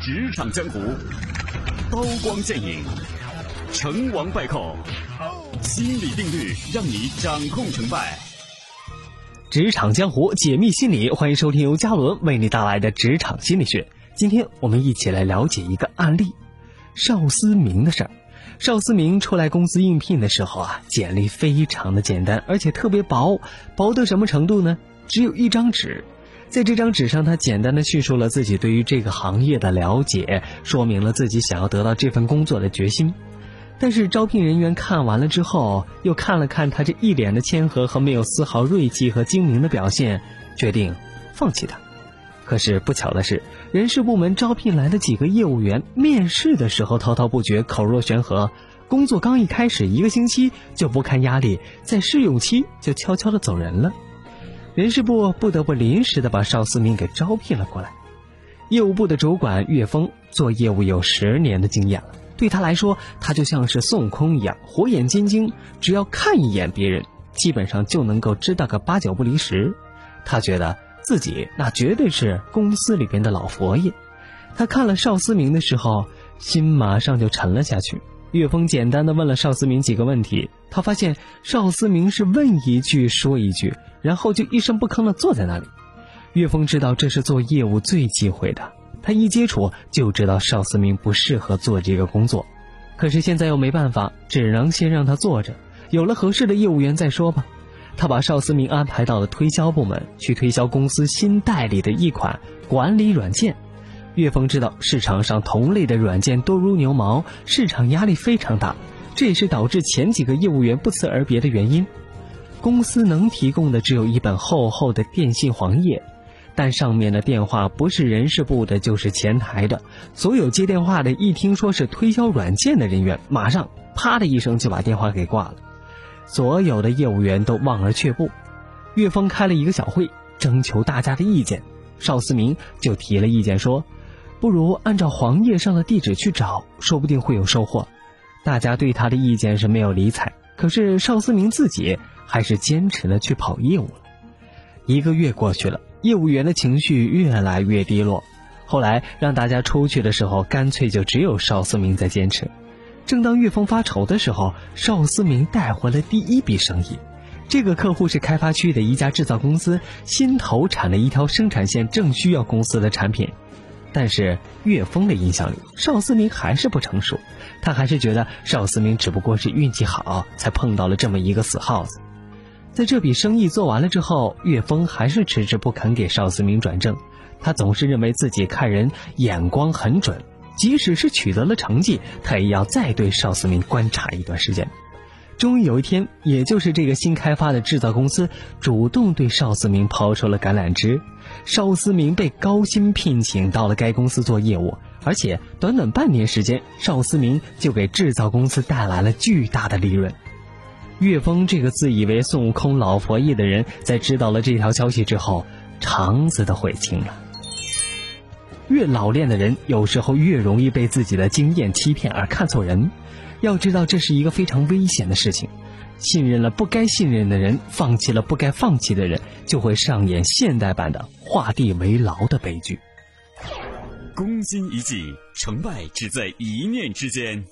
职场江湖，刀光剑影，成王败寇，心理定律让你掌控成败。职场江湖解密心理，欢迎收听由嘉伦为你带来的职场心理学。今天我们一起来了解一个案例——邵思明的事儿。邵思明出来公司应聘的时候啊，简历非常的简单，而且特别薄，薄到什么程度呢？只有一张纸。在这张纸上，他简单的叙述了自己对于这个行业的了解，说明了自己想要得到这份工作的决心。但是招聘人员看完了之后，又看了看他这一脸的谦和和没有丝毫锐气和精明的表现，决定放弃他。可是不巧的是，人事部门招聘来的几个业务员面试的时候滔滔不绝，口若悬河，工作刚一开始一个星期就不堪压力，在试用期就悄悄的走人了。人事部不得不临时的把邵思明给招聘了过来。业务部的主管岳峰做业务有十年的经验了，对他来说，他就像是孙悟空一样，火眼金睛，只要看一眼别人，基本上就能够知道个八九不离十。他觉得自己那绝对是公司里边的老佛爷。他看了邵思明的时候，心马上就沉了下去。岳峰简单的问了邵思明几个问题，他发现邵思明是问一句说一句，然后就一声不吭的坐在那里。岳峰知道这是做业务最忌讳的，他一接触就知道邵思明不适合做这个工作，可是现在又没办法，只能先让他坐着，有了合适的业务员再说吧。他把邵思明安排到了推销部门，去推销公司新代理的一款管理软件。岳峰知道市场上同类的软件多如牛毛，市场压力非常大，这也是导致前几个业务员不辞而别的原因。公司能提供的只有一本厚厚的电信黄页，但上面的电话不是人事部的，就是前台的。所有接电话的一听说是推销软件的人员，马上啪的一声就把电话给挂了。所有的业务员都望而却步。岳峰开了一个小会，征求大家的意见。邵思明就提了意见说。不如按照黄页上的地址去找，说不定会有收获。大家对他的意见是没有理睬，可是邵思明自己还是坚持的去跑业务了。一个月过去了，业务员的情绪越来越低落。后来让大家出去的时候，干脆就只有邵思明在坚持。正当岳峰发愁的时候，邵思明带回了第一笔生意。这个客户是开发区的一家制造公司，新投产的一条生产线正需要公司的产品。但是岳峰的印象里，邵思明还是不成熟，他还是觉得邵思明只不过是运气好，才碰到了这么一个死耗子。在这笔生意做完了之后，岳峰还是迟迟不肯给邵思明转正，他总是认为自己看人眼光很准，即使是取得了成绩，他也要再对邵思明观察一段时间。终于有一天，也就是这个新开发的制造公司主动对邵思明抛出了橄榄枝，邵思明被高薪聘请到了该公司做业务，而且短短半年时间，邵思明就给制造公司带来了巨大的利润。岳峰这个自以为孙悟空老佛爷的人，在知道了这条消息之后，肠子都悔青了。越老练的人，有时候越容易被自己的经验欺骗而看错人。要知道，这是一个非常危险的事情。信任了不该信任的人，放弃了不该放弃的人，就会上演现代版的画地为牢的悲剧。攻心一计，成败只在一念之间。